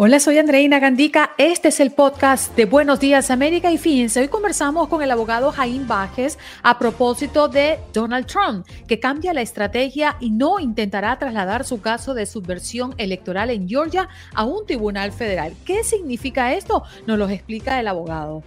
Hola, soy Andreina Gandica. Este es el podcast de Buenos Días América. Y fíjense, hoy conversamos con el abogado Jaime Bajes a propósito de Donald Trump, que cambia la estrategia y no intentará trasladar su caso de subversión electoral en Georgia a un tribunal federal. ¿Qué significa esto? Nos lo explica el abogado.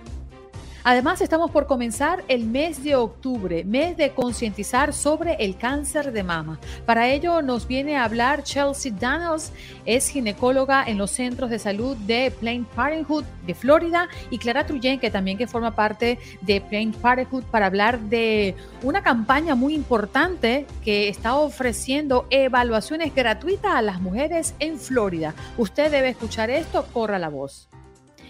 Además, estamos por comenzar el mes de octubre, mes de concientizar sobre el cáncer de mama. Para ello nos viene a hablar Chelsea Daniels, es ginecóloga en los centros de salud de Planned Parenthood de Florida, y Clara Truyen, que también que forma parte de Planned Parenthood, para hablar de una campaña muy importante que está ofreciendo evaluaciones gratuitas a las mujeres en Florida. Usted debe escuchar esto, corra la voz.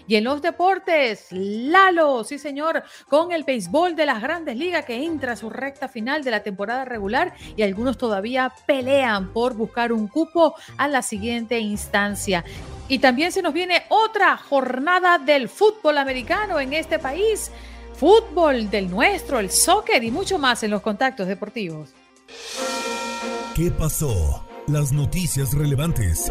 Y en los deportes, Lalo, sí señor, con el béisbol de las grandes ligas que entra a su recta final de la temporada regular y algunos todavía pelean por buscar un cupo a la siguiente instancia. Y también se nos viene otra jornada del fútbol americano en este país, fútbol del nuestro, el soccer y mucho más en los contactos deportivos. ¿Qué pasó? Las noticias relevantes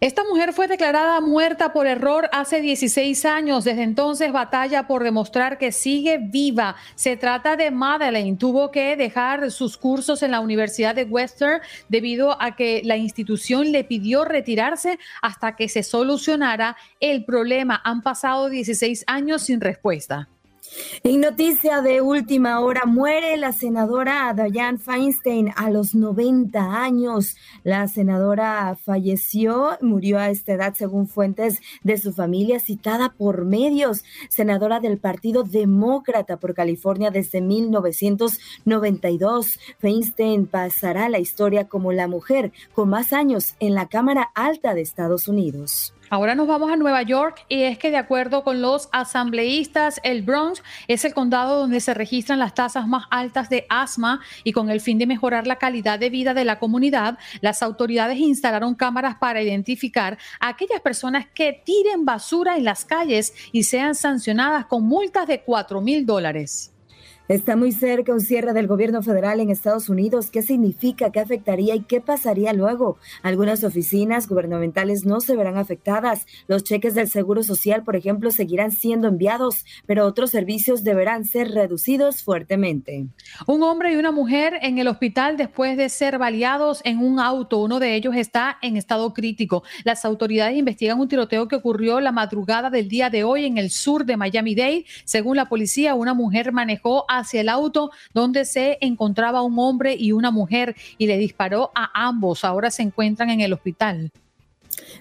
Esta mujer fue declarada muerta por error hace 16 años. Desde entonces batalla por demostrar que sigue viva. Se trata de Madeleine. Tuvo que dejar sus cursos en la Universidad de Western debido a que la institución le pidió retirarse hasta que se solucionara el problema. Han pasado 16 años sin respuesta. En noticia de última hora, muere la senadora Dianne Feinstein a los 90 años. La senadora falleció, murió a esta edad según fuentes de su familia citada por medios. Senadora del Partido Demócrata por California desde 1992. Feinstein pasará la historia como la mujer con más años en la Cámara Alta de Estados Unidos. Ahora nos vamos a Nueva York y es que de acuerdo con los asambleístas, el Bronx es el condado donde se registran las tasas más altas de asma y con el fin de mejorar la calidad de vida de la comunidad, las autoridades instalaron cámaras para identificar a aquellas personas que tiren basura en las calles y sean sancionadas con multas de 4 mil dólares. Está muy cerca un cierre del gobierno federal en Estados Unidos. ¿Qué significa? ¿Qué afectaría y qué pasaría luego? Algunas oficinas gubernamentales no se verán afectadas. Los cheques del Seguro Social, por ejemplo, seguirán siendo enviados, pero otros servicios deberán ser reducidos fuertemente. Un hombre y una mujer en el hospital después de ser baleados en un auto. Uno de ellos está en estado crítico. Las autoridades investigan un tiroteo que ocurrió la madrugada del día de hoy en el sur de Miami-Dade. Según la policía, una mujer manejó a hacia el auto donde se encontraba un hombre y una mujer y le disparó a ambos. Ahora se encuentran en el hospital.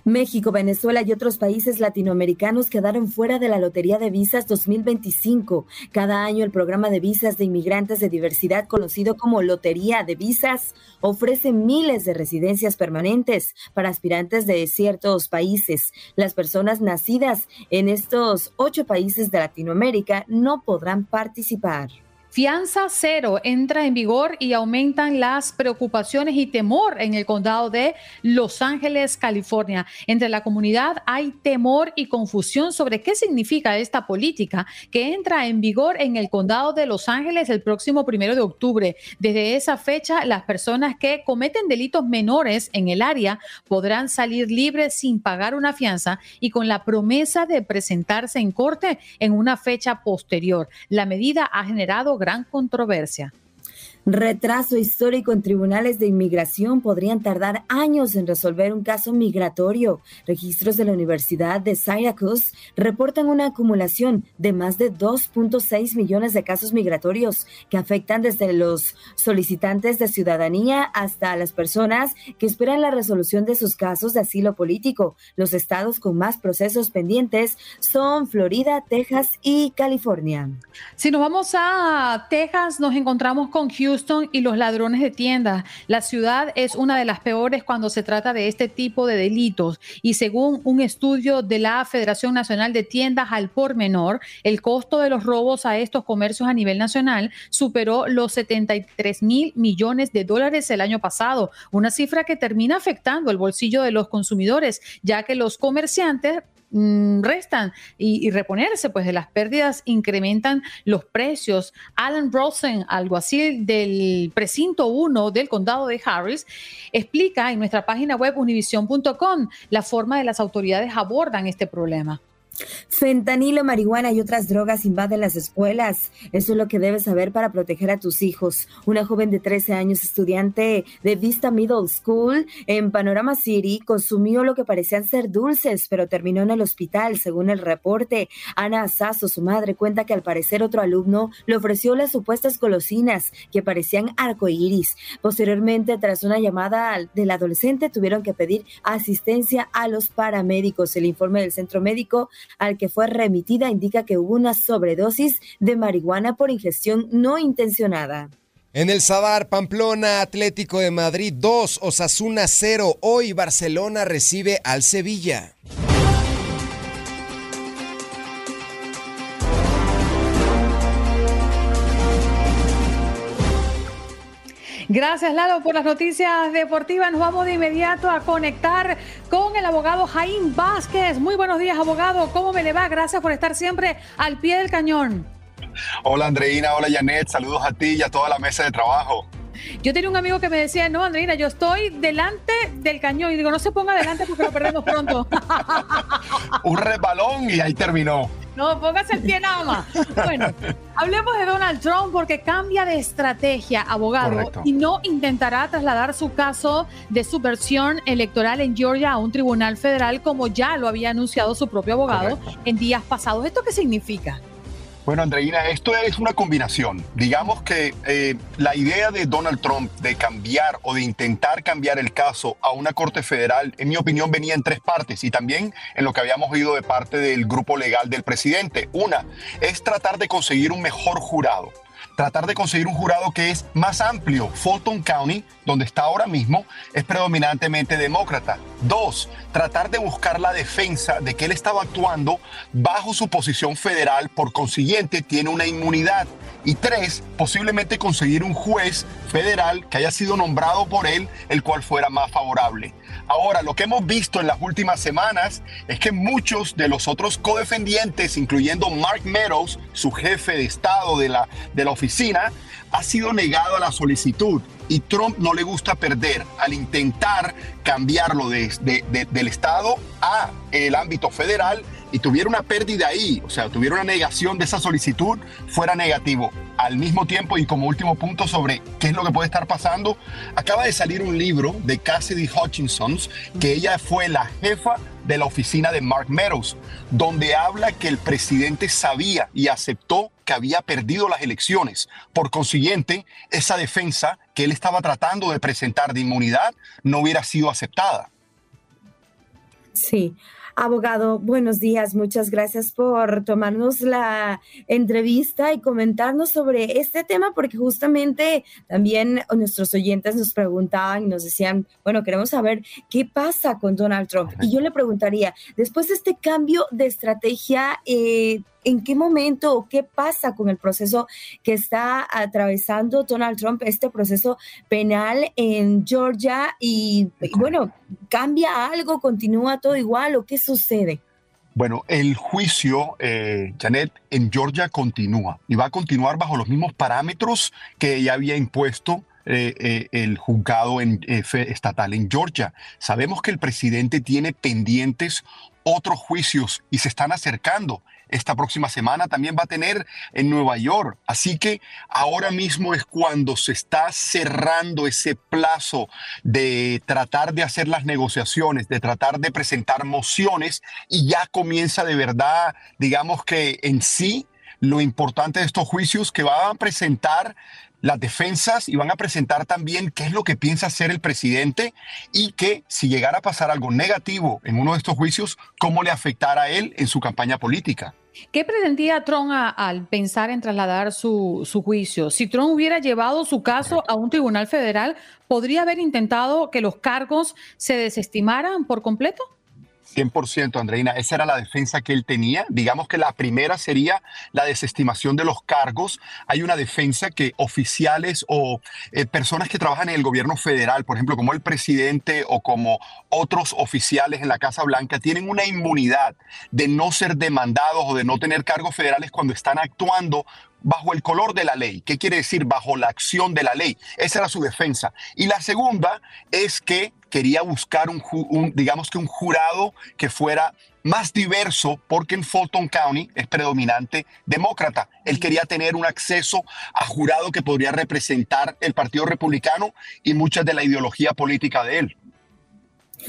México, Venezuela y otros países latinoamericanos quedaron fuera de la Lotería de Visas 2025. Cada año el programa de visas de inmigrantes de diversidad conocido como Lotería de Visas ofrece miles de residencias permanentes para aspirantes de ciertos países. Las personas nacidas en estos ocho países de Latinoamérica no podrán participar. Fianza cero entra en vigor y aumentan las preocupaciones y temor en el condado de Los Ángeles, California. Entre la comunidad hay temor y confusión sobre qué significa esta política que entra en vigor en el condado de Los Ángeles el próximo primero de octubre. Desde esa fecha, las personas que cometen delitos menores en el área podrán salir libres sin pagar una fianza y con la promesa de presentarse en corte en una fecha posterior. La medida ha generado gran controversia. Retraso histórico en tribunales de inmigración podrían tardar años en resolver un caso migratorio. Registros de la Universidad de Syracuse reportan una acumulación de más de 2.6 millones de casos migratorios que afectan desde los solicitantes de ciudadanía hasta las personas que esperan la resolución de sus casos de asilo político. Los estados con más procesos pendientes son Florida, Texas y California. Si nos vamos a Texas, nos encontramos con Houston Houston y los ladrones de tiendas. La ciudad es una de las peores cuando se trata de este tipo de delitos y según un estudio de la Federación Nacional de Tiendas al por menor, el costo de los robos a estos comercios a nivel nacional superó los 73 mil millones de dólares el año pasado, una cifra que termina afectando el bolsillo de los consumidores, ya que los comerciantes restan y, reponerse pues de las pérdidas incrementan los precios. Alan Rosen, alguacil del precinto 1 del condado de Harris, explica en nuestra página web univision.com la forma de las autoridades abordan este problema. Fentanilo, marihuana y otras drogas invaden las escuelas. Eso es lo que debes saber para proteger a tus hijos. Una joven de 13 años, estudiante de Vista Middle School en Panorama City, consumió lo que parecían ser dulces, pero terminó en el hospital, según el reporte. Ana Asazo, su madre, cuenta que al parecer otro alumno le ofreció las supuestas golosinas que parecían arcoíris. Posteriormente, tras una llamada del adolescente, tuvieron que pedir asistencia a los paramédicos. El informe del centro médico al que fue remitida indica que hubo una sobredosis de marihuana por ingestión no intencionada. En el Sadar, Pamplona, Atlético de Madrid 2, Osasuna 0. Hoy Barcelona recibe al Sevilla. Gracias, Lalo, por las noticias deportivas. Nos vamos de inmediato a conectar con el abogado Jaime Vázquez. Muy buenos días, abogado. ¿Cómo me le va? Gracias por estar siempre al pie del cañón. Hola, Andreina. Hola, Janet. Saludos a ti y a toda la mesa de trabajo. Yo tenía un amigo que me decía, no, Andreina, yo estoy delante del cañón. Y digo, no se ponga delante porque lo perdemos pronto. un resbalón y ahí terminó. No, póngase el pie nada más. Bueno, hablemos de Donald Trump porque cambia de estrategia, abogado, y no intentará trasladar su caso de subversión electoral en Georgia a un tribunal federal como ya lo había anunciado su propio abogado en días pasados. ¿Esto qué significa? Bueno, Andreina, esto es una combinación. Digamos que eh, la idea de Donald Trump de cambiar o de intentar cambiar el caso a una corte federal, en mi opinión, venía en tres partes y también en lo que habíamos oído de parte del grupo legal del presidente. Una es tratar de conseguir un mejor jurado tratar de conseguir un jurado que es más amplio. Fulton County, donde está ahora mismo, es predominantemente demócrata. Dos, tratar de buscar la defensa de que él estaba actuando bajo su posición federal, por consiguiente tiene una inmunidad. Y tres, posiblemente conseguir un juez federal que haya sido nombrado por él, el cual fuera más favorable. Ahora, lo que hemos visto en las últimas semanas es que muchos de los otros codefendientes, incluyendo Mark Meadows, su jefe de Estado de la, de la oficina, ha sido negado a la solicitud y Trump no le gusta perder al intentar cambiarlo de, del Estado a el ámbito federal y tuviera una pérdida ahí, o sea, tuviera una negación de esa solicitud, fuera negativo. Al mismo tiempo, y como último punto sobre qué es lo que puede estar pasando, acaba de salir un libro de Cassidy Hutchinson, que ella fue la jefa de la oficina de Mark Meadows, donde habla que el presidente sabía y aceptó que había perdido las elecciones. Por consiguiente, esa defensa que él estaba tratando de presentar de inmunidad no hubiera sido aceptada. Sí, Abogado, buenos días. Muchas gracias por tomarnos la entrevista y comentarnos sobre este tema, porque justamente también nuestros oyentes nos preguntaban y nos decían, bueno, queremos saber qué pasa con Donald Trump. Y yo le preguntaría, después de este cambio de estrategia, eh, ¿En qué momento o qué pasa con el proceso que está atravesando Donald Trump, este proceso penal en Georgia? Y, bueno, ¿cambia algo? ¿Continúa todo igual o qué sucede? Bueno, el juicio, eh, Janet, en Georgia continúa y va a continuar bajo los mismos parámetros que ya había impuesto eh, eh, el juzgado en, estatal en Georgia. Sabemos que el presidente tiene pendientes otros juicios y se están acercando. Esta próxima semana también va a tener en Nueva York. Así que ahora mismo es cuando se está cerrando ese plazo de tratar de hacer las negociaciones, de tratar de presentar mociones y ya comienza de verdad, digamos que en sí, lo importante de estos juicios que van a presentar las defensas y van a presentar también qué es lo que piensa hacer el presidente y que si llegara a pasar algo negativo en uno de estos juicios, cómo le afectará a él en su campaña política. ¿Qué pretendía Trump al pensar en trasladar su, su, juicio? Si Trump hubiera llevado su caso a un tribunal federal, ¿podría haber intentado que los cargos se desestimaran por completo? 100%, Andreina. Esa era la defensa que él tenía. Digamos que la primera sería la desestimación de los cargos. Hay una defensa que oficiales o eh, personas que trabajan en el gobierno federal, por ejemplo, como el presidente o como otros oficiales en la Casa Blanca, tienen una inmunidad de no ser demandados o de no tener cargos federales cuando están actuando bajo el color de la ley. ¿Qué quiere decir? Bajo la acción de la ley. Esa era su defensa. Y la segunda es que quería buscar un, digamos que un jurado que fuera más diverso porque en Fulton County es predominante demócrata. Él quería tener un acceso a jurado que podría representar el Partido Republicano y mucha de la ideología política de él.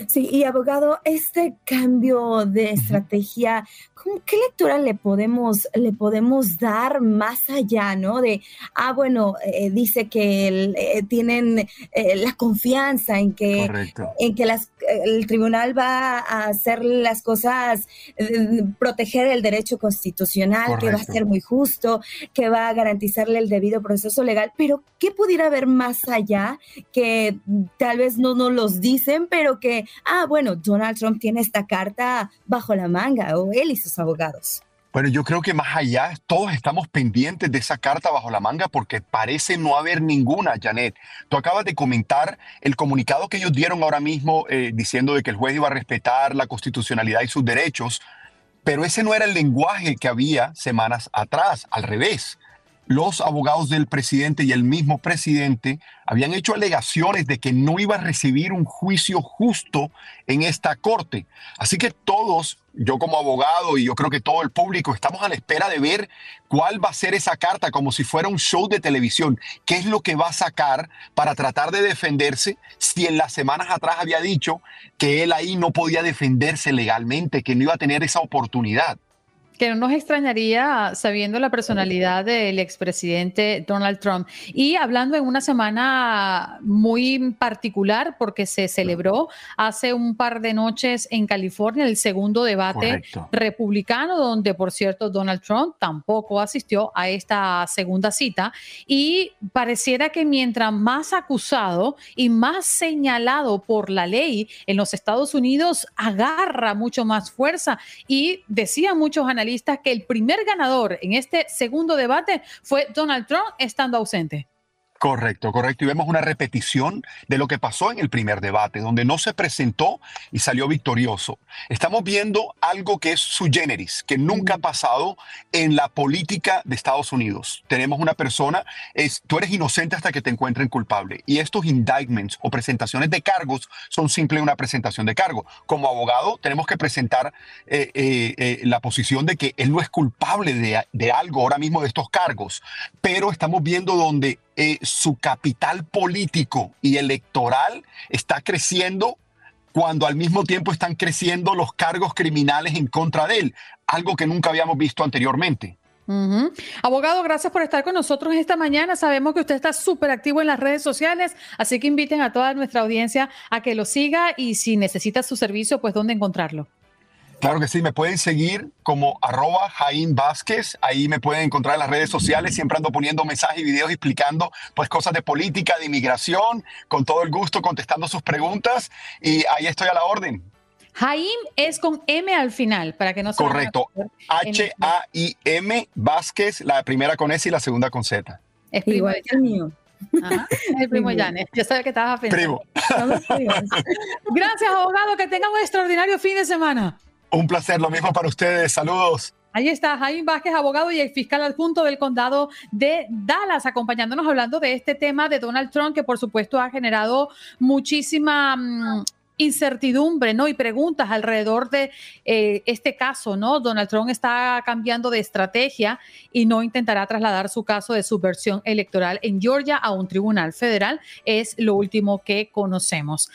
Sí, y abogado, este cambio de estrategia, ¿qué lectura le podemos, le podemos dar más allá, no? De, ah, bueno, eh, dice que eh, tienen eh, la confianza en que, en que las, el tribunal va a hacer las cosas, proteger el derecho constitucional, que va a ser muy justo, que va a garantizarle el debido proceso legal, pero ¿qué pudiera haber más allá que tal vez no nos los dicen, pero que ah, bueno, Donald Trump tiene esta carta bajo la manga, o él y sus abogados. Bueno, yo creo que más allá, todos estamos pendientes de esa carta bajo la manga porque parece no haber ninguna, Janet. Tú acabas de comentar el comunicado que ellos dieron ahora mismo eh, diciendo de que el juez iba a respetar la constitucionalidad y sus derechos, pero ese no era el lenguaje que había semanas atrás, al revés los abogados del presidente y el mismo presidente habían hecho alegaciones de que no iba a recibir un juicio justo en esta corte. Así que todos, yo como abogado y yo creo que todo el público, estamos a la espera de ver cuál va a ser esa carta como si fuera un show de televisión. ¿Qué es lo que va a sacar para tratar de defenderse si en las semanas atrás había dicho que él ahí no podía defenderse legalmente, que no iba a tener esa oportunidad? Que no nos extrañaría sabiendo la personalidad del expresidente Donald Trump. Y hablando en una semana muy particular, porque se celebró hace un par de noches en California el segundo debate republicano, donde por cierto Donald Trump tampoco asistió a esta segunda cita. Y pareciera que mientras más acusado y más señalado por la ley en los Estados Unidos, agarra mucho más fuerza. Y decían muchos analistas, que el primer ganador en este segundo debate fue Donald Trump estando ausente. Correcto, correcto. Y vemos una repetición de lo que pasó en el primer debate, donde no se presentó y salió victorioso. Estamos viendo algo que es su generis, que nunca ha pasado en la política de Estados Unidos. Tenemos una persona, es, tú eres inocente hasta que te encuentren culpable. Y estos indictments o presentaciones de cargos son simple una presentación de cargo. Como abogado tenemos que presentar eh, eh, eh, la posición de que él no es culpable de, de algo ahora mismo de estos cargos, pero estamos viendo donde eh, su capital político y electoral está creciendo cuando al mismo tiempo están creciendo los cargos criminales en contra de él, algo que nunca habíamos visto anteriormente. Abogado, gracias por estar con nosotros esta mañana. Sabemos que usted está súper activo en las redes sociales, así que inviten a toda nuestra audiencia a que lo siga y si necesita su servicio, pues dónde encontrarlo. Claro que sí, me pueden seguir como arroba Jaime Vázquez, ahí me pueden encontrar en las redes sociales, siempre ando poniendo mensajes y videos explicando pues cosas de política, de inmigración, con todo el gusto contestando sus preguntas y ahí estoy a la orden. Jaime es con M al final, para que no se Correcto, H-A-I-M Vázquez, la primera con S y la segunda con Z. Es primo de mío. el primo Janes. Yo sabía que estabas pensando. Primo. Gracias, abogado. Que tenga un extraordinario fin de semana. Un placer, lo mismo para ustedes. Saludos. Ahí está Jaime Vázquez, abogado y el fiscal adjunto del condado de Dallas, acompañándonos hablando de este tema de Donald Trump, que por supuesto ha generado muchísima mm, incertidumbre, ¿no? Y preguntas alrededor de eh, este caso, ¿no? Donald Trump está cambiando de estrategia y no intentará trasladar su caso de subversión electoral en Georgia a un tribunal federal. Es lo último que conocemos.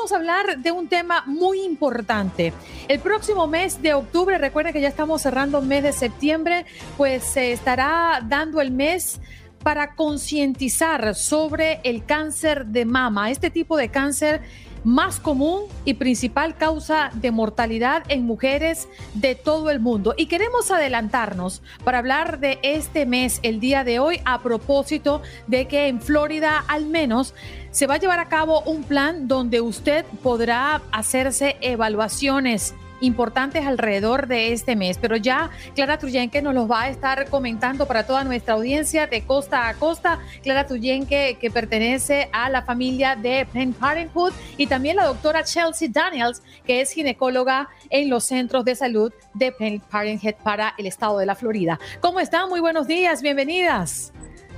Vamos a hablar de un tema muy importante. El próximo mes de octubre, recuerden que ya estamos cerrando el mes de septiembre, pues se estará dando el mes para concientizar sobre el cáncer de mama, este tipo de cáncer más común y principal causa de mortalidad en mujeres de todo el mundo. Y queremos adelantarnos para hablar de este mes, el día de hoy, a propósito de que en Florida al menos se va a llevar a cabo un plan donde usted podrá hacerse evaluaciones importantes alrededor de este mes. Pero ya Clara Truyenque nos los va a estar comentando para toda nuestra audiencia de costa a costa. Clara Truyenque, que pertenece a la familia de Planned Parenthood, y también la doctora Chelsea Daniels, que es ginecóloga en los centros de salud de Planned Parenthood para el estado de la Florida. ¿Cómo están? Muy buenos días, bienvenidas.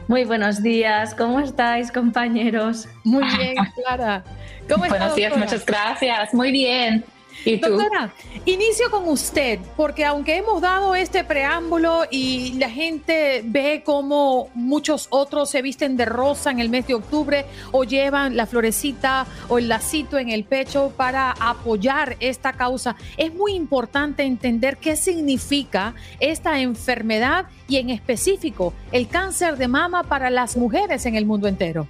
Muy buenos días, ¿cómo estáis compañeros? Muy bien, Clara. ¿Cómo Buenos días, muchas gracias. Muy bien. Doctora, inicio con usted, porque aunque hemos dado este preámbulo y la gente ve como muchos otros se visten de rosa en el mes de octubre o llevan la florecita o el lacito en el pecho para apoyar esta causa, es muy importante entender qué significa esta enfermedad y en específico el cáncer de mama para las mujeres en el mundo entero.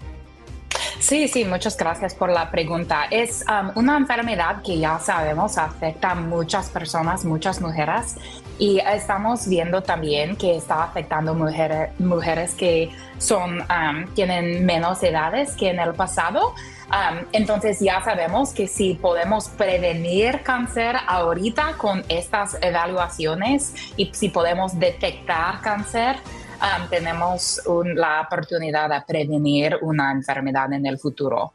Sí, sí, muchas gracias por la pregunta. Es um, una enfermedad que ya sabemos afecta a muchas personas, muchas mujeres, y estamos viendo también que está afectando mujeres, mujeres que son, um, tienen menos edades que en el pasado. Um, entonces ya sabemos que si podemos prevenir cáncer ahorita con estas evaluaciones y si podemos detectar cáncer, tenemos la oportunidad de prevenir una enfermedad en el futuro.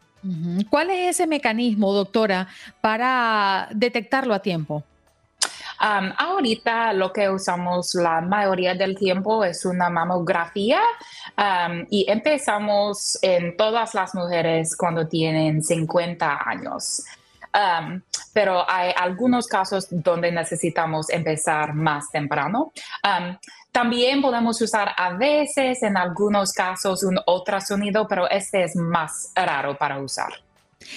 ¿Cuál es ese mecanismo, doctora, para detectarlo a tiempo? ahorita lo que usamos la mayoría del tiempo es una mamografía y empezamos en todas las mujeres cuando tienen 50 años. Pero hay algunos casos donde necesitamos empezar más temprano. También podemos usar a veces, en algunos casos, un ultrasonido, pero este es más raro para usar.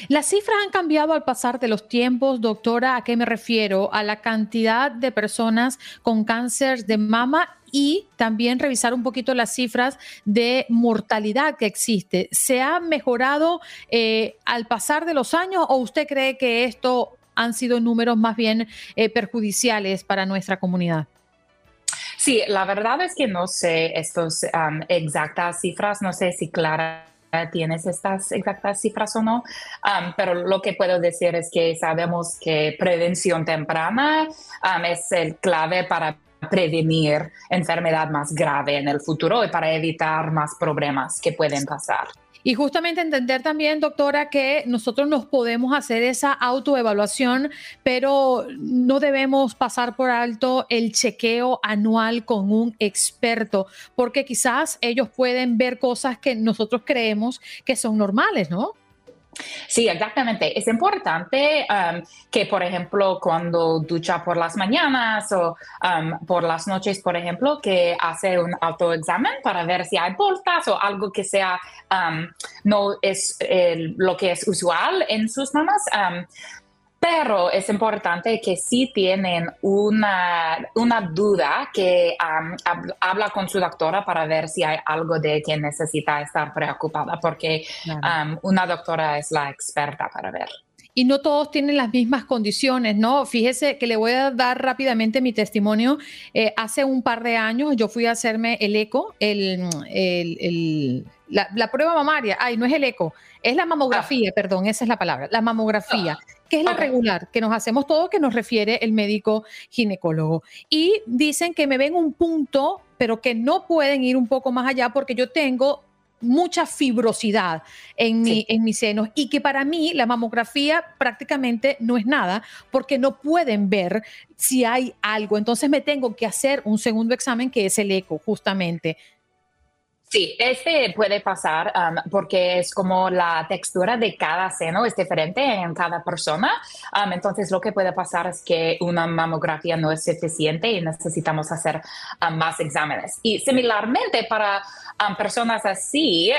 Las cifras han cambiado al pasar de los tiempos, doctora. ¿A qué me refiero? A la cantidad de personas con cáncer de mama y también revisar un poquito las cifras de mortalidad que existe. ¿Se ha mejorado eh, al pasar de los años o usted cree que esto han sido números más bien eh, perjudiciales para nuestra comunidad? Sí, la verdad es que no sé estas exactas cifras, no sé si Clara tienes estas exactas cifras o no, pero lo que puedo decir es que sabemos que prevención temprana es el clave para prevenir enfermedad más grave en el futuro y para evitar más problemas que pueden pasar. Y justamente entender también, doctora, que nosotros nos podemos hacer esa autoevaluación, pero no debemos pasar por alto el chequeo anual con un experto, porque quizás ellos pueden ver cosas que nosotros creemos que son normales, ¿no? Sí, exactamente. Es importante um, que, por ejemplo, cuando ducha por las mañanas o um, por las noches, por ejemplo, que hace un autoexamen para ver si hay bolsas o algo que sea um, no es lo que es usual en sus mamas. Pero es importante que si tienen una, una duda, que habla con su doctora para ver si hay algo de que necesita estar preocupada, porque una doctora es la experta para ver y no todos tienen las mismas condiciones, ¿no? Fíjese que le voy a dar rápidamente mi testimonio. Eh, hace un par de años yo fui a hacerme el eco, el, el, la, prueba mamaria, ay, no es el eco, es la mamografía, ah. perdón, esa es la palabra, la mamografía, ah, que es la regular, que nos hacemos todo, que nos refiere el médico ginecólogo. Y dicen que me ven un punto, pero que no pueden ir un poco más allá porque yo tengo mucha fibrosidad en, mi, en mis senos y que para mí la mamografía prácticamente no es nada porque no pueden ver si hay algo. Entonces me tengo que hacer un segundo examen que es el eco, justamente. Sí, este puede pasar um, porque es como la textura de cada seno es diferente en cada persona. Um, entonces, lo que puede pasar es que una mamografía no es suficiente y necesitamos hacer um, más exámenes. Y similarmente para personas así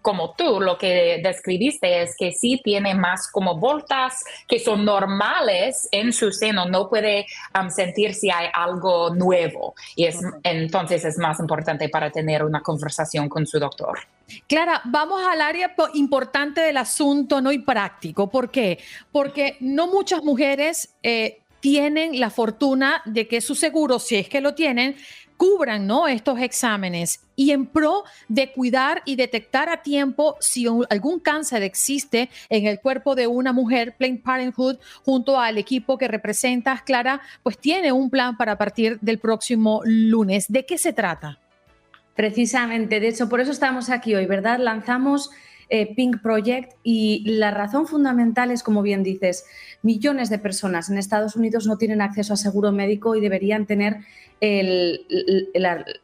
como tú, lo que describiste es que sí tiene más como voltas que son normales en su seno, no puede sentir si hay algo nuevo. Y es, entonces es más importante para tener una conversación con su doctor. Clara, vamos al área importante del asunto, ¿no? Y práctico. ¿Por qué? Porque no muchas mujeres eh, tienen la fortuna de que su seguro, si es que lo tienen, cubran ¿no? estos exámenes y en pro de cuidar y detectar a tiempo si algún cáncer existe en el cuerpo de una mujer, Planned Parenthood, junto al equipo que representas, Clara, pues tiene un plan para partir del próximo lunes. ¿De qué se trata? Precisamente, de hecho, por eso estamos aquí hoy, ¿verdad? Lanzamos eh, Pink Project y la razón fundamental es, como bien dices, millones de personas en Estados Unidos no tienen acceso a seguro médico y deberían tener el,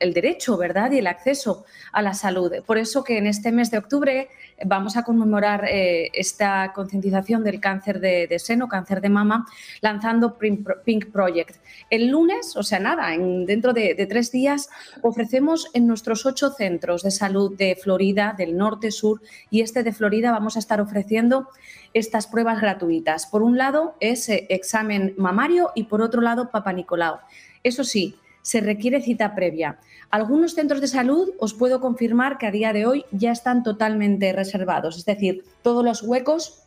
derecho, ¿verdad? Y el acceso a la salud. Por eso que en este mes de octubre vamos a conmemorar eh, esta concientización del cáncer de, seno, cáncer de mama, lanzando Pink Project. El lunes, o sea, nada, en, dentro de, tres días, ofrecemos en nuestros ocho centros de salud de Florida, del norte, sur y este de Florida, vamos a estar ofreciendo estas pruebas gratuitas. Por un lado, es examen mamario y por otro lado, Papa Nicolau. Eso sí, se requiere cita previa. Algunos centros de salud os puedo confirmar que a día de hoy ya están totalmente reservados, es decir, todos los huecos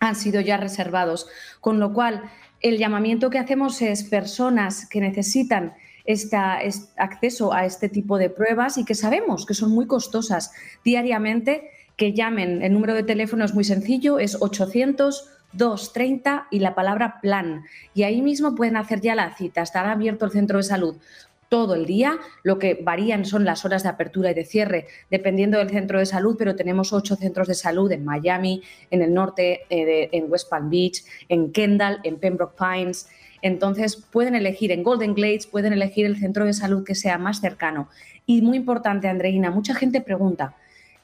han sido ya reservados, con lo cual el llamamiento que hacemos es personas que necesitan esta, acceso a este tipo de pruebas y que sabemos que son muy costosas diariamente, que llamen. El número de teléfono es muy sencillo, es 800 230 y la palabra plan. Y ahí mismo pueden hacer ya la cita. Estará abierto el centro de salud todo el día. Lo que varían son las horas de apertura y de cierre, dependiendo del centro de salud, pero tenemos ocho centros de salud en Miami, en el norte, eh, en West Palm Beach, en Kendall, en Pembroke Pines. Entonces pueden elegir en Golden Glades, pueden elegir el centro de salud que sea más cercano. Y muy importante, Andreina, mucha gente pregunta,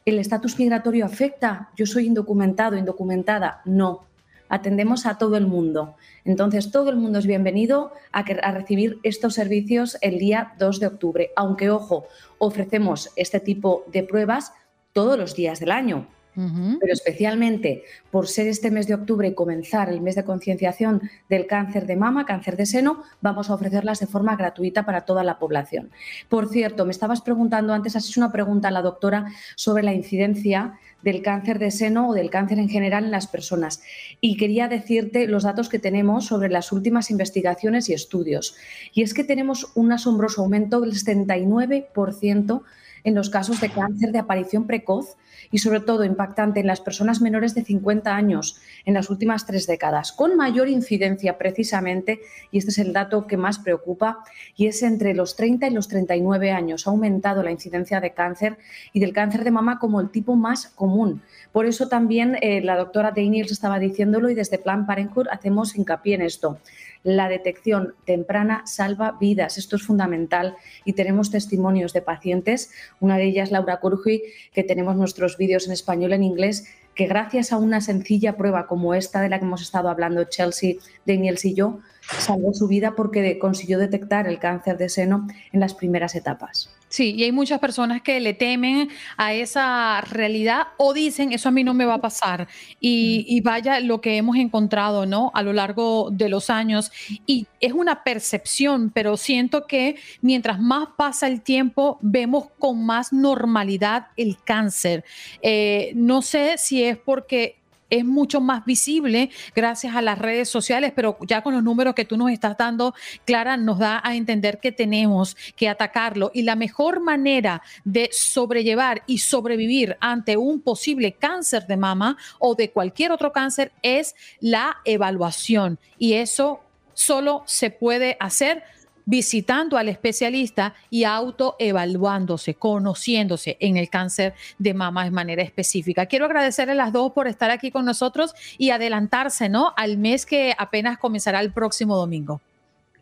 ¿el estatus migratorio afecta? Yo soy indocumentado, indocumentada. No, atendemos a todo el mundo. Entonces, todo el mundo es bienvenido a, recibir estos servicios el día 2 de octubre, aunque, ojo, ofrecemos este tipo de pruebas todos los días del año. Pero especialmente por ser este mes de octubre y comenzar el mes de concienciación del cáncer de mama, cáncer de seno, vamos a ofrecerlas de forma gratuita para toda la población. Por cierto, me estabas preguntando antes, has hecho una pregunta a la doctora sobre la incidencia del cáncer de seno o del cáncer en general en las personas. Y quería decirte los datos que tenemos sobre las últimas investigaciones y estudios. Y es que tenemos un asombroso aumento del 79% en los casos de cáncer de aparición precoz y sobre todo impactante en las personas menores de 50 años en las últimas tres décadas, con mayor incidencia precisamente, y este es el dato que más preocupa, y es entre los 30 y los 39 años. Ha aumentado la incidencia de cáncer y del cáncer de mama como el tipo más común. Por eso también eh, la doctora Daniels estaba diciéndolo y desde Plan Parenthood hacemos hincapié en esto. La detección temprana salva vidas, esto es fundamental y tenemos testimonios de pacientes, una de ellas Laura Curji, que tenemos nuestros vídeos en español, en inglés, que gracias a una sencilla prueba como esta de la que hemos estado hablando Chelsea, Daniels y yo, salvó su vida porque consiguió detectar el cáncer de seno en las primeras etapas. Sí, y hay muchas personas que le temen a esa realidad o dicen, eso a mí no me va a pasar. Y, vaya lo que hemos encontrado, ¿no? A lo largo de los años. Y es una percepción, pero siento que mientras más pasa el tiempo, vemos con más normalidad el cáncer. Eh, no sé si es porque es mucho más visible gracias a las redes sociales, pero ya con los números que tú nos estás dando, Clara, nos da a entender que tenemos que atacarlo. Y la mejor manera de sobrellevar y sobrevivir ante un posible cáncer de mama o de cualquier otro cáncer es la evaluación. Y eso solo se puede hacer visitando al especialista y autoevaluándose, conociéndose en el cáncer de mama de manera específica. Quiero agradecerle a las dos por estar aquí con nosotros y adelantarse, ¿no? Al mes que apenas comenzará el próximo domingo.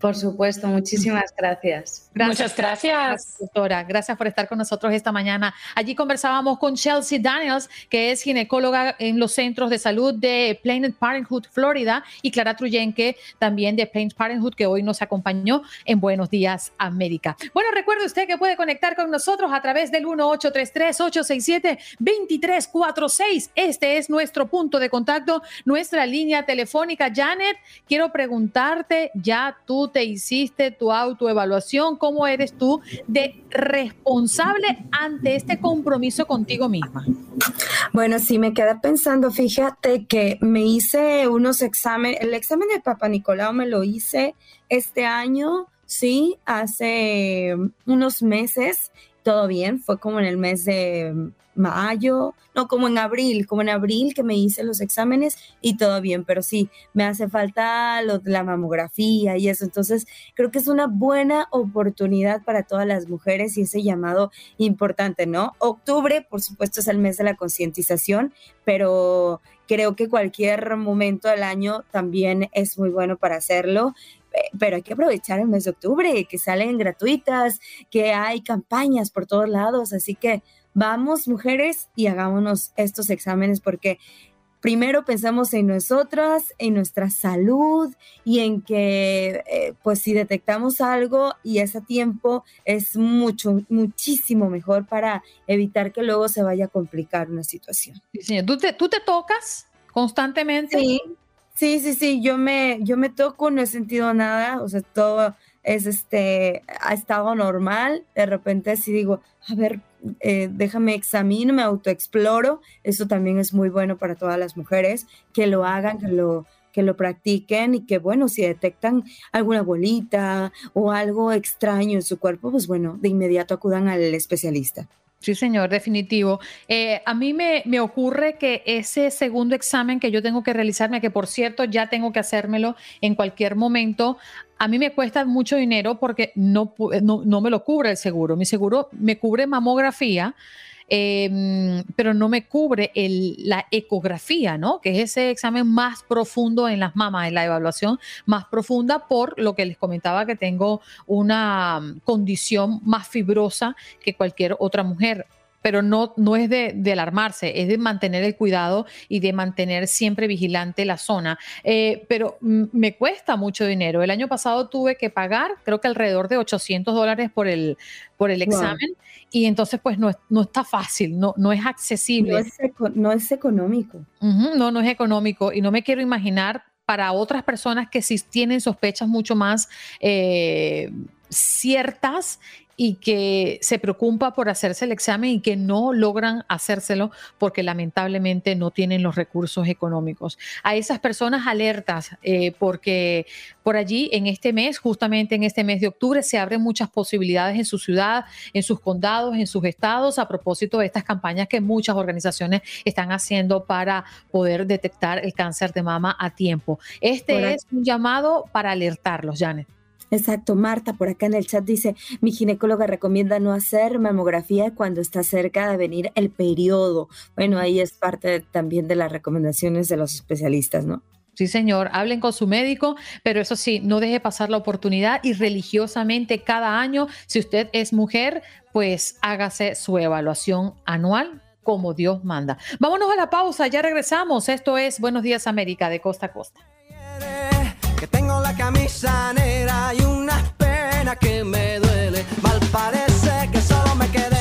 Por supuesto, muchísimas gracias. Muchas gracias. Doctora, gracias por estar con nosotros esta mañana. Allí conversábamos con Chelsea Daniels, que es ginecóloga en los centros de salud de Planned Parenthood, Florida, y Clara Truyenque, también de Planned Parenthood, que hoy nos acompañó en Buenos Días América. Bueno, recuerde usted que puede conectar con nosotros a través del 1833-867-2346. Este es nuestro punto de contacto, nuestra línea telefónica. Janet, quiero preguntarte, ya tú te hiciste tu autoevaluación, cómo eres tú de responsable ante este compromiso contigo misma. Bueno, sí, me quedé pensando, fíjate que me hice unos exámenes, el examen de Papa Nicolau me lo hice este año, sí, hace unos meses, todo bien, fue como en el mes de mayo, no, como en abril, como en abril que me hice los exámenes y todo bien, pero sí, me hace falta la mamografía y eso. Entonces, creo que es una buena oportunidad para todas las mujeres y ese llamado importante, ¿no? Octubre, por supuesto, es el mes de la concientización, pero creo que cualquier momento del año también es muy bueno para hacerlo pero hay que aprovechar el mes de octubre, que salen gratuitas, que hay campañas por todos lados, así que vamos mujeres y hagámonos estos exámenes porque primero pensamos en nosotras, en nuestra salud y en que eh, pues si detectamos algo y es a tiempo es mucho, muchísimo mejor para evitar que luego se vaya a complicar una situación. Sí, ¿Tú te, ¿Tú te tocas constantemente? Sí. Sí, sí, sí, yo me, yo me toco, no he sentido nada, o sea, todo es este, ha estado normal, de repente sí digo, a ver, eh, déjame examino, me autoexploro, eso también es muy bueno para todas las mujeres, que lo hagan, que lo, que lo practiquen y que bueno, si detectan alguna bolita o algo extraño en su cuerpo, pues bueno, de inmediato acudan al especialista. Sí, señor, definitivo. Eh, a mí me, me, ocurre que ese segundo examen que yo tengo que realizarme, que por cierto ya tengo que hacérmelo en cualquier momento, a mí me cuesta mucho dinero porque no, no, no me lo cubre el seguro. Mi seguro me cubre mamografía, Em, pero no me cubre la ecografía, ¿no? Que es ese examen más profundo en las mamas, en la evaluación más profunda por lo que les comentaba que tengo una mm, condición más fibrosa que cualquier otra mujer pero no, no es de, alarmarse, es de mantener el cuidado y de mantener siempre vigilante la zona. Eh, pero me cuesta mucho dinero. El año pasado tuve que pagar, creo que alrededor de 800 dólares por el, por el examen. Y entonces, pues no, no está fácil, no, no es accesible. No es, no es económico. no, no es económico. Y no me quiero imaginar para otras personas que sí tienen sospechas mucho más eh, ciertas y que se preocupa por hacerse el examen y que no logran hacérselo porque lamentablemente no tienen los recursos económicos. A esas personas alertas eh, porque por allí en este mes, justamente en este mes de octubre, se abren muchas posibilidades en su ciudad, en sus condados, en sus estados, a propósito de estas campañas que muchas organizaciones están haciendo para poder detectar el cáncer de mama a tiempo. Este es un llamado para alertarlos, Janet. Exacto, Marta por acá en el chat dice, mi ginecóloga recomienda no hacer mamografía cuando está cerca de venir el periodo. Bueno, ahí es parte también de las recomendaciones de los especialistas, ¿no? Sí, señor, hablen con su médico, pero eso sí, no deje pasar la oportunidad y religiosamente cada año, si usted es mujer, pues hágase su evaluación anual como Dios manda. Vámonos a la pausa, ya regresamos. Esto es Buenos Días América de costa a costa que tengo la camisa negra y una pena que me duele. Mal parece que solo me quedé.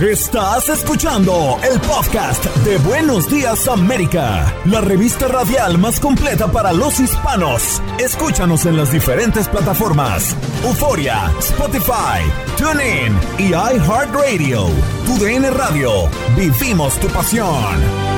Estás escuchando el podcast de Buenos Días América, la revista radial más completa para los hispanos. Escúchanos en las diferentes plataformas: Euforia, Spotify, TuneIn y iHeartRadio. Tu DN Radio. Vivimos tu pasión.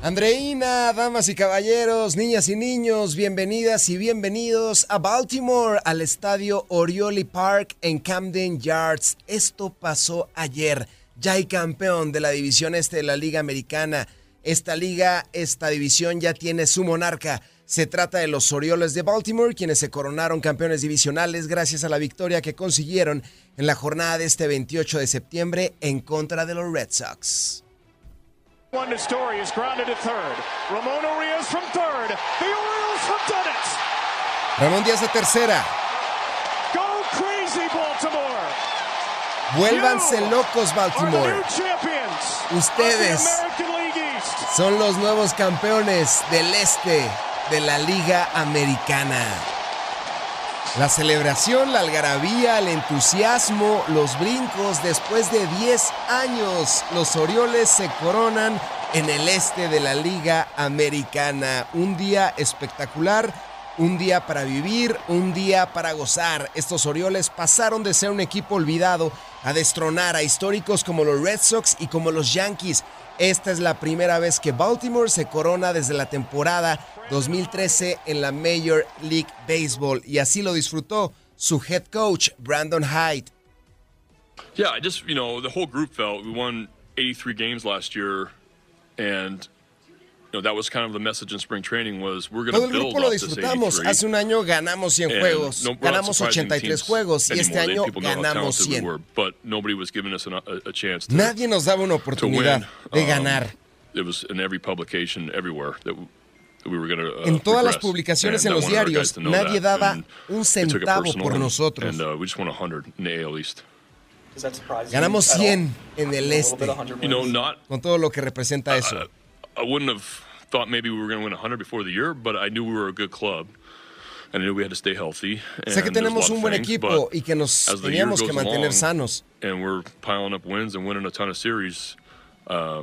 Andreina, damas y caballeros, niñas y niños, bienvenidas y bienvenidos a Baltimore, al estadio Oriole Park en Camden Yards. Esto pasó ayer. Ya hay campeón de la división este de la Liga Americana. Esta liga, esta división ya tiene su monarca. Se trata de los Orioles de Baltimore, quienes se coronaron campeones divisionales gracias a la victoria que consiguieron en la jornada de este 28 de septiembre en contra de los Red Sox. One to Story is grounded at third. Ramon Urias from third. The Orioles have done it. Ramón Díaz de tercera. Go crazy, Baltimore. Vuélvanse You locos, Baltimore. Ustedes of the American League East. son los nuevos campeones del este de la Liga Americana. La celebración, la algarabía, el entusiasmo, los brincos, después de 10 años, los Orioles se coronan en el este de la Liga Americana. Un día espectacular, un día para vivir, un día para gozar. Estos Orioles pasaron de ser un equipo olvidado a destronar a históricos como los Red Sox y como los Yankees. Esta es la primera vez que Baltimore se corona desde la temporada 2013 en la Major League Baseball y así lo disfrutó su head coach Brandon Hyde. Yeah, I just, you know, the whole group felt we won 83 games last year, and, you know, that was kind of the message in spring training was we're going Todo to el build grupo lo disfrutamos. 83. Hace un año ganamos 100 And juegos, no- ganamos surprising 83 teams juegos y este anymore. Año ganamos talented we 100. were, but nobody was giving us an- a, a chance to, Nadie nos daba una to oportunidad win. de Um, ganar. It was in every publication everywhere that we, that we were going to. En todas las publicaciones en los diarios, nadie daba un centavo por nosotros. And uh, we just won 100 in the AL East. Ganamos 100 en el este, con todo lo que representa eso. Uh, I wouldn't have thought maybe we were going to win 100 before the year, but I knew we were a good club. And I knew we had to stay healthy. Sé que tenemos un buen equipo y que nos teníamos que mantener sanos. And we're piling up wins and winning a ton of series. Uh,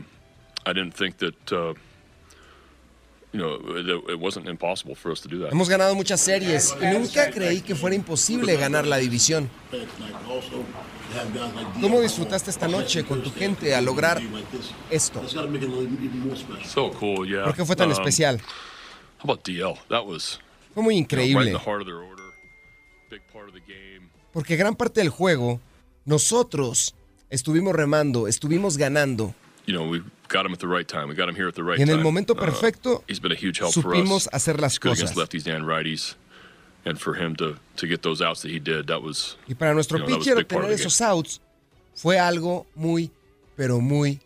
I didn't think that, Hemos ganado muchas series y nunca creí que fuera imposible ganar la división. ¿Cómo disfrutaste esta noche con tu gente al lograr esto? ¿Por qué fue tan Um, especial? How about DL? That was Fue muy increíble, the heart of their order. Big part of the game. porque gran parte del juego nosotros estuvimos remando, estuvimos ganando You know, we got him at the right time. We got him here at the right y en el time. momento Uh, perfecto he's been a huge help for supimos us. hacer las cosas. against lefties and righties. And for him to, to get those outs that he did, that was Y para nuestro you know, pitcher obtener esos outs fue algo muy, pero muy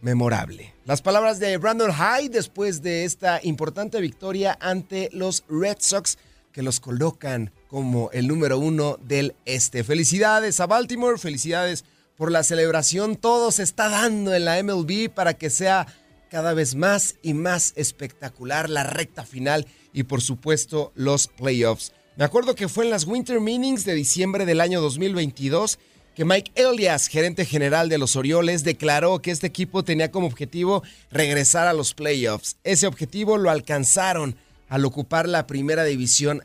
memorable. Las palabras de Brandon Hyde después de esta importante victoria ante los Red Sox que los colocan como el número uno del este. Felicidades a Baltimore, felicidades por la celebración. Todo se está dando en la MLB para que sea cada vez más y más espectacular la recta final y por supuesto los playoffs. Me acuerdo que fue en las Winter Meetings de diciembre del año 2022 que Mike Elias, gerente general de los Orioles, declaró que este equipo tenía como objetivo regresar a los playoffs. Ese objetivo lo alcanzaron al ocupar la primera división,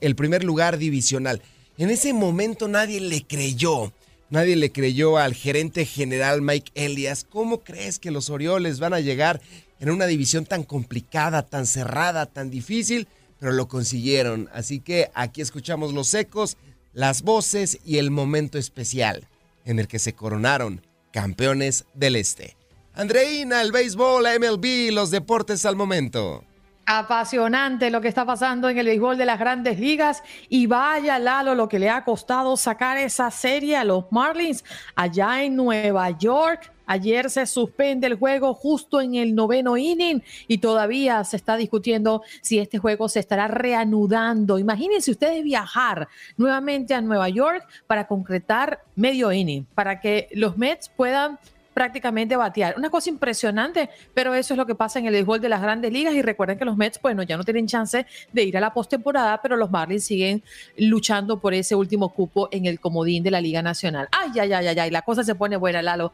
el primer lugar divisional. En ese momento nadie le creyó. Nadie le creyó al gerente general Mike Elias. ¿Cómo crees que los Orioles van a llegar en una división tan complicada, tan cerrada, tan difícil? Pero lo consiguieron. Así que aquí escuchamos los ecos, las voces y el momento especial en el que se coronaron campeones del Este. Andreina, el béisbol, la MLB, los deportes al momento. Apasionante lo que está pasando en el béisbol de las grandes ligas y vaya Lalo lo que le ha costado sacar esa serie a los Marlins allá en Nueva York. Ayer se suspende el juego justo en el noveno inning y todavía se está discutiendo si este juego se estará reanudando. Imagínense ustedes viajar nuevamente a Nueva York para concretar medio inning, para que los Mets puedan prácticamente batear. Una cosa impresionante, pero eso es lo que pasa en el béisbol de las grandes ligas y recuerden que los Mets, bueno, ya no tienen chance de ir a la postemporada, pero los Marlins siguen luchando por ese último cupo en el comodín de la Liga Nacional. Ay, ay, ay, ay, ay, la cosa se pone buena, Lalo.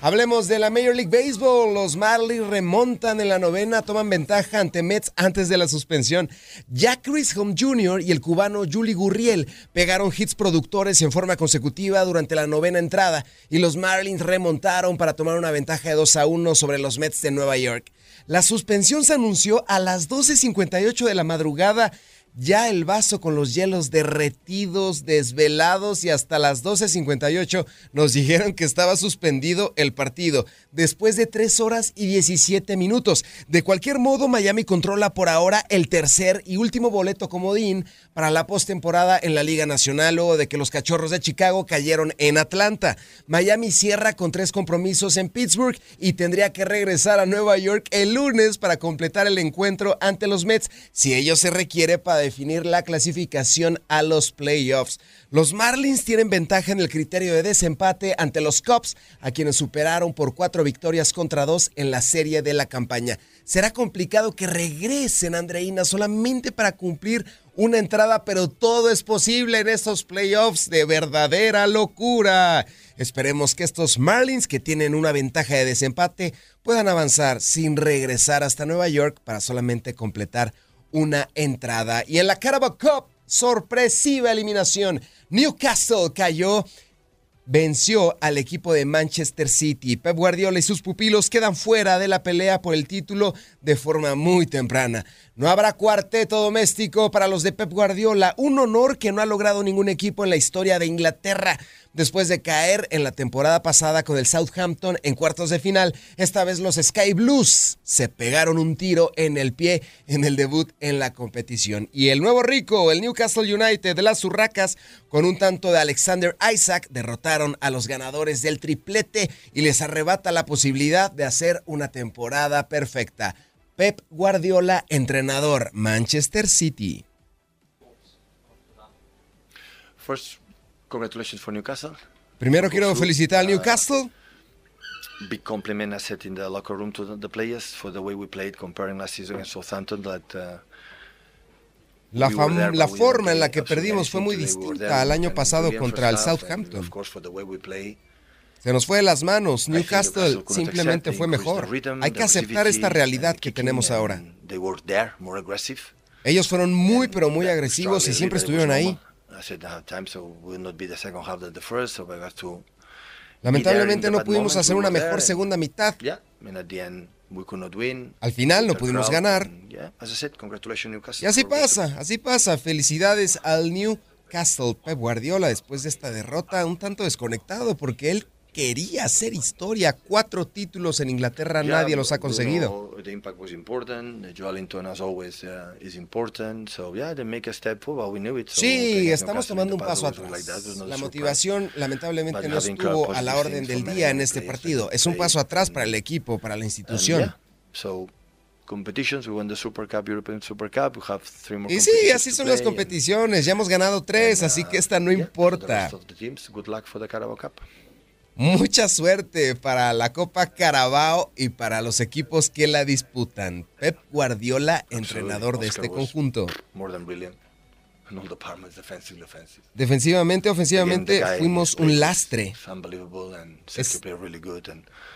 Hablemos de la Major League Baseball. Los Marlins remontan en la novena, toman ventaja ante Mets antes de la suspensión. Jack Chisholm Jr. y el cubano Julie Gurriel pegaron hits productores en forma consecutiva durante la novena entrada y los Marlins remontaron para tomar una ventaja de 2 a 1 sobre los Mets de Nueva York. La suspensión se anunció a las 12.58 de la madrugada ya el vaso con los hielos derretidos, desvelados y hasta las 12.58 nos dijeron que estaba suspendido el partido después de 3 horas y 17 minutos. De cualquier modo, Miami controla por ahora el tercer y último boleto comodín para la postemporada en la Liga Nacional luego de que los Cachorros de Chicago cayeron en Atlanta. Miami cierra con tres compromisos en Pittsburgh y tendría que regresar a Nueva York el lunes para completar el encuentro ante los Mets si ello se requiere para definir la clasificación a los playoffs. Los Marlins tienen ventaja en el criterio de desempate ante los Cubs, a quienes superaron por cuatro victorias contra dos en la serie de la campaña. Será complicado que regresen, Andreina, solamente para cumplir una entrada, pero todo es posible en estos playoffs de verdadera locura. Esperemos que estos Marlins, que tienen una ventaja de desempate, puedan avanzar sin regresar hasta Nueva York para solamente completar una entrada. Y en la Carabao Cup, sorpresiva eliminación. Newcastle cayó venció al equipo de Manchester City. Pep Guardiola y sus pupilos quedan fuera de la pelea por el título de forma muy temprana. No habrá cuarteto doméstico para los de Pep Guardiola, un honor que no ha logrado ningún equipo en la historia de Inglaterra. Después de caer en la temporada pasada con el Southampton en cuartos de final, esta vez los Sky Blues se pegaron un tiro en el pie en el debut en la competición. Y el nuevo rico, el Newcastle United de las Urracas, con un tanto de Alexander Isaac, derrotaron a los ganadores del triplete y les arrebata la posibilidad de hacer una temporada perfecta. Pep Guardiola, entrenador Manchester City. Congratulations for Newcastle. Primero quiero felicitar al Newcastle. Big compliment I said in the locker room to the, players for the way we played comparing last season against Southampton that uh, La, there, la forma en la que perdimos fue muy distinta al año pasado contra el Southampton. Se nos fue de las manos. Newcastle simplemente fue mejor. Hay que aceptar esta realidad que tenemos ahora. Ellos fueron muy, pero muy agresivos y siempre estuvieron ahí. I said at times so will not be the second half than the first, so we got to Lamentablemente no pudimos hacer una mejor segunda mitad. Yeah, I mean, at the end we could not win. Al final no pudimos ganar. and Yeah, as I said, congratulations Newcastle. Y así pasa, así pasa. Felicidades al Newcastle Pep Guardiola después de esta derrota, un tanto desconectado porque él quería hacer historia. Cuatro títulos en Inglaterra, Yeah, nadie los ha you conseguido. know, the impact was important. The Joelinton, as always, uh, is important. So yeah, they make a step forward. We knew it. So playing Sí, estamos tomando un paso atrás. like that, La motivación lamentablemente But no estuvo a la orden del día en este partido. Es un paso atrás para el equipo, para la And institución. yeah, so competitions, we won the Super Cup, European Super Cup. We have three more. Y sí, así son las and- competiciones. Ya hemos ganado tres, así que esta no yeah, importa. Mucha suerte para la Copa Carabao y para los equipos que la disputan. Pep Guardiola, entrenador de este conjunto. Defensivamente, ofensivamente, fuimos un lastre. Es-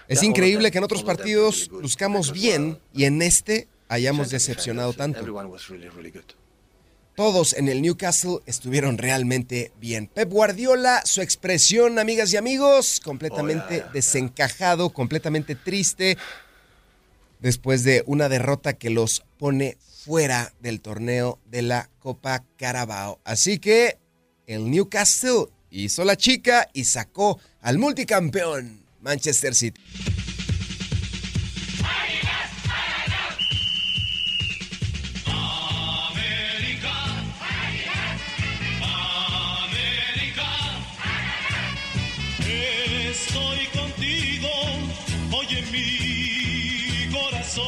Es increíble que en otros partidos buscamos bien uh, y en este hayamos decepcionado tanto. Todos en el Newcastle estuvieron realmente bien. Pep Guardiola, su expresión, amigas y amigos, completamente desencajado, completamente triste, después de una derrota que los pone fuera del torneo de la Copa Carabao. Así que el Newcastle hizo la chica y sacó al multicampeón Manchester City. Mi corazón.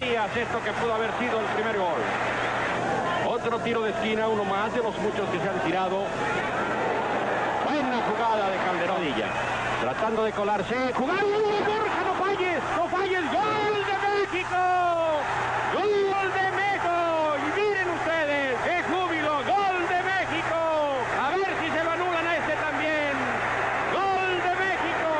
Esto que pudo haber sido el primer gol. Otro tiro de esquina, uno más de los muchos que se han tirado. Buena jugada de Calderonilla. Tratando de colarse. Jugada de Borja, no falles, no falles. Gol de México. Gol de México. Y miren ustedes, qué júbilo. Gol de México. A ver si se lo anulan a este también. Gol de México.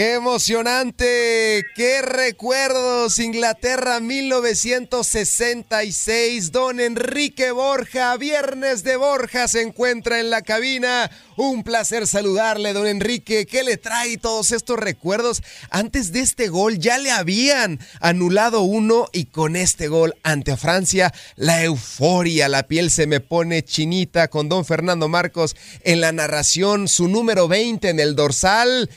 Qué emocionante, qué recuerdos. Inglaterra 1966. Don Enrique Borja, viernes de Borja, se encuentra en la cabina. Un placer saludarle, don Enrique. ¿Qué le trae todos estos recuerdos? Antes de este gol ya le habían anulado uno y con este gol ante Francia, la euforia, la piel se me pone chinita con don Fernando Marcos en la narración, su número 20 en el dorsal.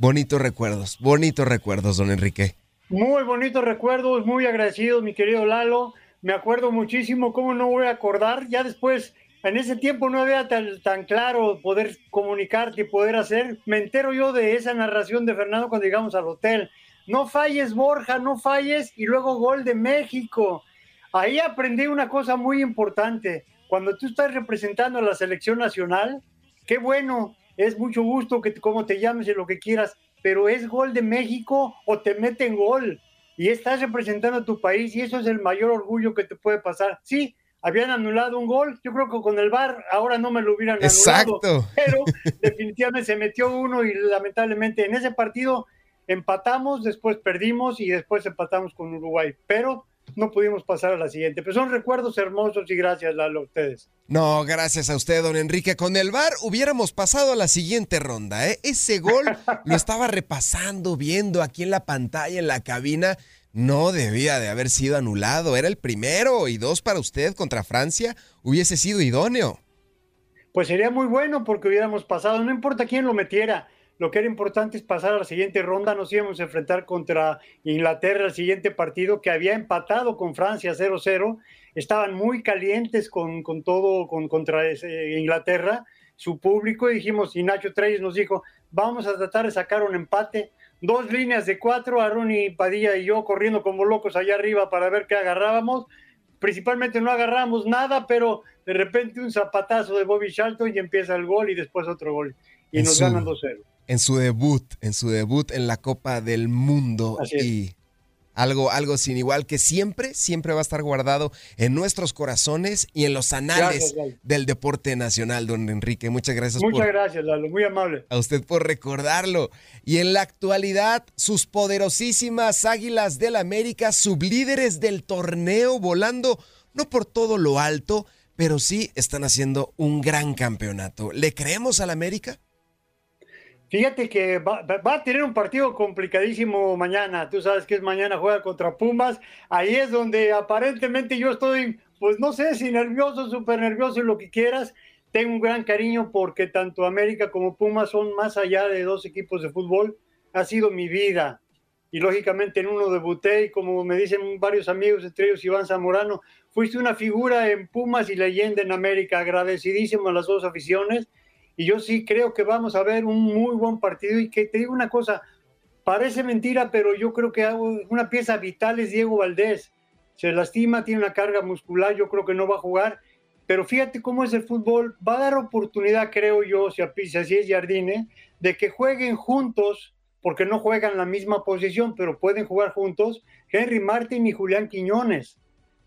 Bonitos recuerdos, bonitos recuerdos, don Enrique. Muy bonitos recuerdos, muy agradecidos, mi querido Lalo. Me acuerdo muchísimo, cómo no voy a acordar. Ya después, en ese tiempo no había tan, tan claro poder comunicarte y poder hacer. Me entero yo de esa narración de Fernando cuando llegamos al hotel. No falles, Borja, no falles. Y luego gol de México. Ahí aprendí una cosa muy importante. Cuando tú estás representando a la selección nacional, qué bueno, es mucho gusto que como te llames y lo que quieras, pero es gol de México o te meten gol y estás representando a tu país y eso es el mayor orgullo que te puede pasar. Sí, habían anulado un gol, yo creo que con el VAR ahora no me lo hubieran Exacto. anulado, pero definitivamente se metió uno y lamentablemente en ese partido empatamos, después perdimos y después empatamos con Uruguay, pero no pudimos pasar a la siguiente. Pero son recuerdos hermosos y gracias, Lalo, a ustedes. No, gracias a usted, don Enrique. Con el VAR hubiéramos pasado a la siguiente ronda. ¿eh? Ese gol lo estaba repasando, viendo aquí en la pantalla, en la cabina. No debía de haber sido anulado. Era el primero y dos para usted contra Francia. Hubiese sido idóneo. Pues sería muy bueno porque hubiéramos pasado. No importa quién lo metiera lo que era importante es pasar a la siguiente ronda. Nos íbamos a enfrentar contra Inglaterra el siguiente partido que había empatado con Francia 0-0. Estaban muy calientes con, con todo con, contra Inglaterra, su público, y dijimos, y Nacho Treyes nos dijo, vamos a tratar de sacar un empate. Dos líneas de cuatro, Aaron y Padilla y yo corriendo como locos allá arriba para ver qué agarrábamos. Principalmente no agarramos nada, pero de repente un zapatazo de Bobby Charlton y empieza el gol y después otro gol. Y nos ganan 2-0 en su debut, en su debut en la Copa del Mundo y algo, algo sin igual que siempre, siempre va a estar guardado en nuestros corazones y en los anales del deporte nacional, don Enrique. Muchas gracias. Muchas gracias, Lalo, muy amable. A usted por recordarlo. Y en la actualidad, sus poderosísimas Águilas del América, sublíderes del torneo, volando no por todo lo alto, pero sí están haciendo un gran campeonato. ¿Le creemos al América? Fíjate que va, a tener un partido complicadísimo mañana. Tú sabes que es mañana juega contra Pumas. Ahí es donde aparentemente yo estoy, pues no sé si nervioso, súper nervioso lo que quieras. Tengo un gran cariño porque tanto América como Pumas son más allá de dos equipos de fútbol. Ha sido mi vida. Y lógicamente en uno debuté y como me dicen varios amigos, entre ellos Iván Zamorano, fuiste una figura en Pumas y leyenda en América. Agradecidísimo a las dos aficiones y yo sí creo que vamos a ver un muy buen partido y que te digo una cosa, parece mentira, pero yo creo que una pieza vital es Diego Valdés. Se lastima, tiene una carga muscular, yo creo que no va a jugar. Pero fíjate cómo es el fútbol, va a dar oportunidad, creo yo, si así es Jardine, de que jueguen juntos, porque no juegan la misma posición, pero pueden jugar juntos, Henry Martin y Julián Quiñones.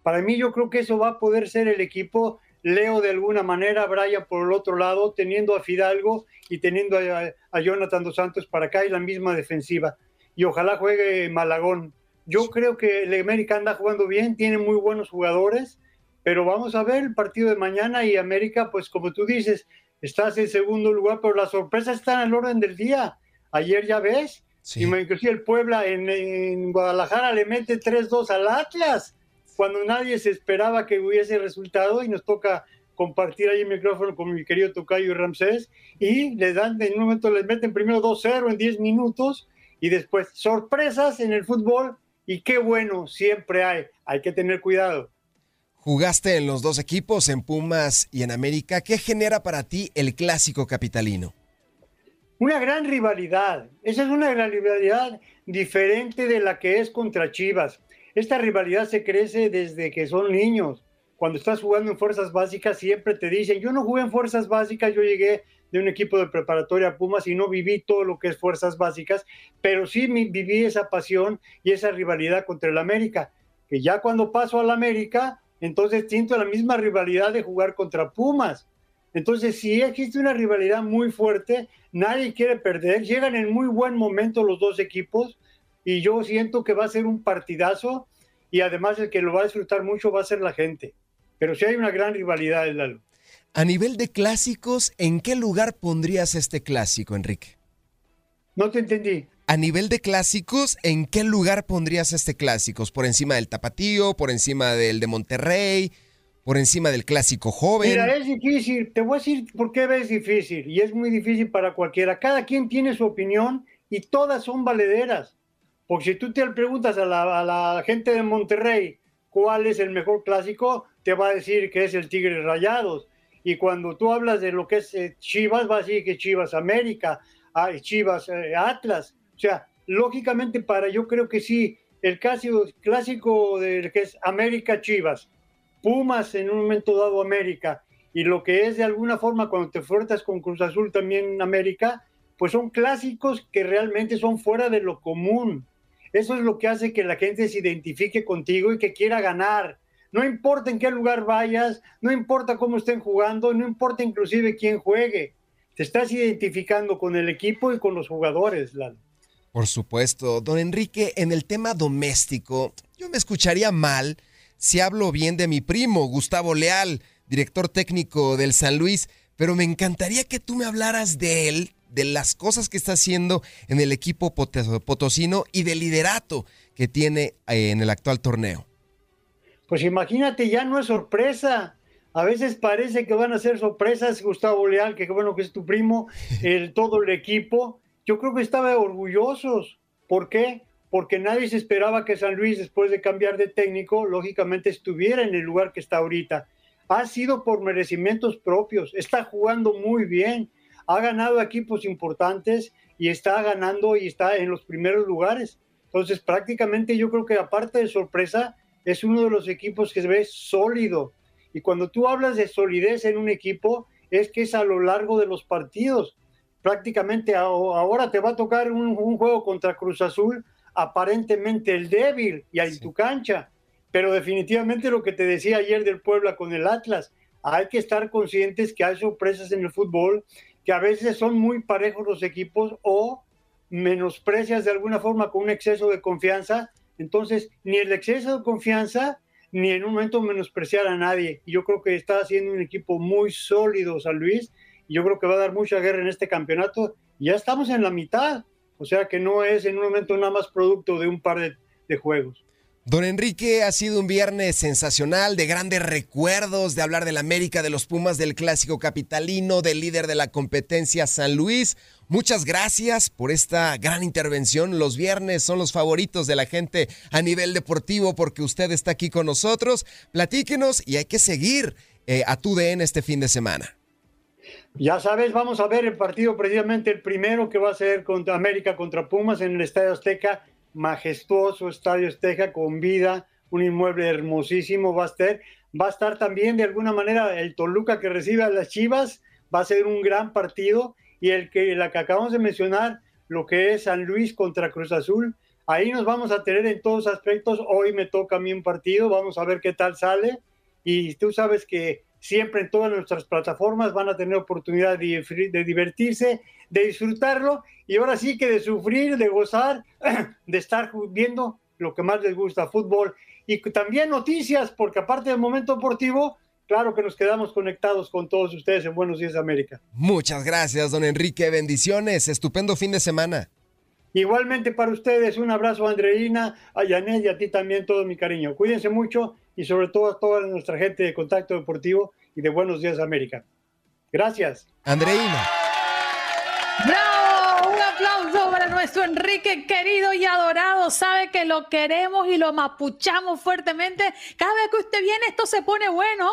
Para mí yo creo que eso va a poder ser el equipo Leo de alguna manera, Brian por el otro lado, teniendo a Fidalgo y teniendo a, Jonathan dos Santos para acá y la misma defensiva. Y ojalá juegue Malagón. Yo creo que el América anda jugando bien, tiene muy buenos jugadores, pero vamos a ver el partido de mañana y América, pues como tú dices, estás en segundo lugar, pero las sorpresas están al orden del día. Ayer ya ves, y inclusive el Puebla en, en Guadalajara le mete 3-2 al Atlas cuando nadie se esperaba que hubiese resultado y nos toca compartir ahí el micrófono con mi querido Tocayo y Ramsés y le dan, en un momento les meten primero 2-0 en 10 minutos y después sorpresas en el fútbol y qué bueno, siempre hay, hay que tener cuidado. Jugaste en los dos equipos, en Pumas y en América. ¿Qué genera para ti el clásico capitalino? Una gran rivalidad. Esa es una gran rivalidad diferente de la que es contra Chivas. Esta rivalidad se crece desde que son niños. Cuando estás jugando en fuerzas básicas siempre te dicen, yo no jugué en fuerzas básicas, yo llegué de un equipo de preparatoria Pumas y no viví todo lo que es fuerzas básicas, pero sí viví esa pasión y esa rivalidad contra el América, que ya cuando paso al América, entonces siento la misma rivalidad de jugar contra Pumas. Entonces, si existe una rivalidad muy fuerte, nadie quiere perder, llegan en muy buen momento los dos equipos y yo siento que va a ser un partidazo y además el que lo va a disfrutar mucho va a ser la gente. Pero sí hay una gran rivalidad, Lalo. A nivel de clásicos, ¿en qué lugar pondrías este clásico, Enrique? No te entendí. A nivel de clásicos, ¿en qué lugar pondrías este clásicos? ¿Por encima del Tapatío? ¿Por encima del de Monterrey? ¿Por encima del clásico joven? Mira, es difícil. Te voy a decir por qué es difícil. Y es muy difícil para cualquiera. Cada quien tiene su opinión y todas son valederas. Porque si tú te preguntas a la, gente de Monterrey cuál es el mejor clásico, te va a decir que es el Tigre Rayados. Y cuando tú hablas de lo que es eh, Chivas, va a decir que Chivas América, ah, Chivas eh, Atlas. O sea, lógicamente para yo creo que sí, el clásico, clásico de que es América Chivas, Pumas en un momento dado América, y lo que es de alguna forma cuando te fuerzas con Cruz Azul también América, pues son clásicos que realmente son fuera de lo común. Eso es lo que hace que la gente se identifique contigo y que quiera ganar. No importa en qué lugar vayas, no importa cómo estén jugando, no importa inclusive quién juegue. Te estás identificando con el equipo y con los jugadores, Lalo. Por supuesto. Don Enrique, en el tema doméstico, yo me escucharía mal si hablo bien de mi primo, Gustavo Leal, director técnico del San Luis, pero me encantaría que tú me hablaras de él, de las cosas que está haciendo en el equipo potosino y del liderato que tiene eh, en el actual torneo. Pues imagínate, ya no es sorpresa. A veces parece que van a ser sorpresas, Gustavo Leal, que bueno que es tu primo, el, todo el equipo. Yo creo que estaba orgullosos. ¿Por qué? Porque nadie se esperaba que San Luis, después de cambiar de técnico, lógicamente estuviera en el lugar que está ahorita. Ha sido por merecimientos propios, está jugando muy bien, ha ganado equipos importantes y está ganando y está en los primeros lugares. Entonces, prácticamente yo creo que aparte de sorpresa, es uno de los equipos que se ve sólido. Y cuando tú hablas de solidez en un equipo, es que es a lo largo de los partidos. Prácticamente ahora te va a tocar un, juego contra Cruz Azul, aparentemente el débil y en tu cancha. Pero definitivamente lo que te decía ayer del Puebla con el Atlas, hay que estar conscientes que hay sorpresas en el fútbol, que a veces son muy parejos los equipos o menosprecias de alguna forma con un exceso de confianza entonces, ni el exceso de confianza, ni en un momento menospreciar a nadie. Y yo creo que está haciendo un equipo muy sólido San Luis, y yo creo que va a dar mucha guerra en este campeonato. ya estamos en la mitad, o sea que no es en un momento nada más producto de un par de, de juegos. Don Enrique, ha sido un viernes sensacional, de grandes recuerdos, de hablar del América, de los Pumas, del clásico capitalino, del líder de la competencia San Luis. Muchas gracias por esta gran intervención. Los viernes son los favoritos de la gente a nivel deportivo porque usted está aquí con nosotros. Platíquenos y hay que seguir eh, a tu DN este fin de semana. Ya sabes, vamos a ver el partido precisamente el primero que va a ser contra América contra Pumas en el Estadio Azteca majestuoso Estadio Esteja con vida, un inmueble hermosísimo va a estar. Va a estar también de alguna manera el Toluca que recibe a las Chivas, va a ser un gran partido y el que la que acabamos de mencionar, lo que es San Luis contra Cruz Azul, ahí nos vamos a tener en todos aspectos. Hoy me toca a mí un partido, vamos a ver qué tal sale y tú sabes que siempre en todas nuestras plataformas van a tener oportunidad de, de divertirse, de disfrutarlo y ahora sí que de sufrir, de gozar, de estar viendo lo que más les gusta, fútbol y también noticias, porque aparte del momento deportivo, claro que nos quedamos conectados con todos ustedes en Buenos Días América. Muchas gracias, don Enrique. Bendiciones. Estupendo fin de semana. Igualmente para ustedes, un abrazo a Andreina, a Yanet y a ti también todo mi cariño. Cuídense mucho y sobre todo a toda nuestra gente de Contacto Deportivo y de Buenos Días América. Gracias. Andreina. Nuestro Enrique querido y adorado. Sabe que lo queremos y lo mapuchamos fuertemente. Cada vez que usted viene, esto se pone bueno.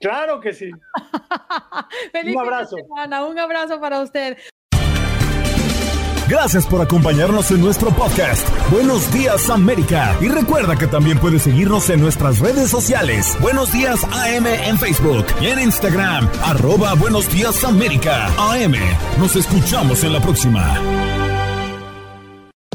Claro que sí. Feliz un abrazo. Semana. Un abrazo para usted. Gracias por acompañarnos en nuestro podcast. Buenos días América. Y recuerda que también puedes seguirnos en nuestras redes sociales. Buenos días AM en Facebook y en Instagram. Arroba Buenos días América. AM. Nos escuchamos en la próxima.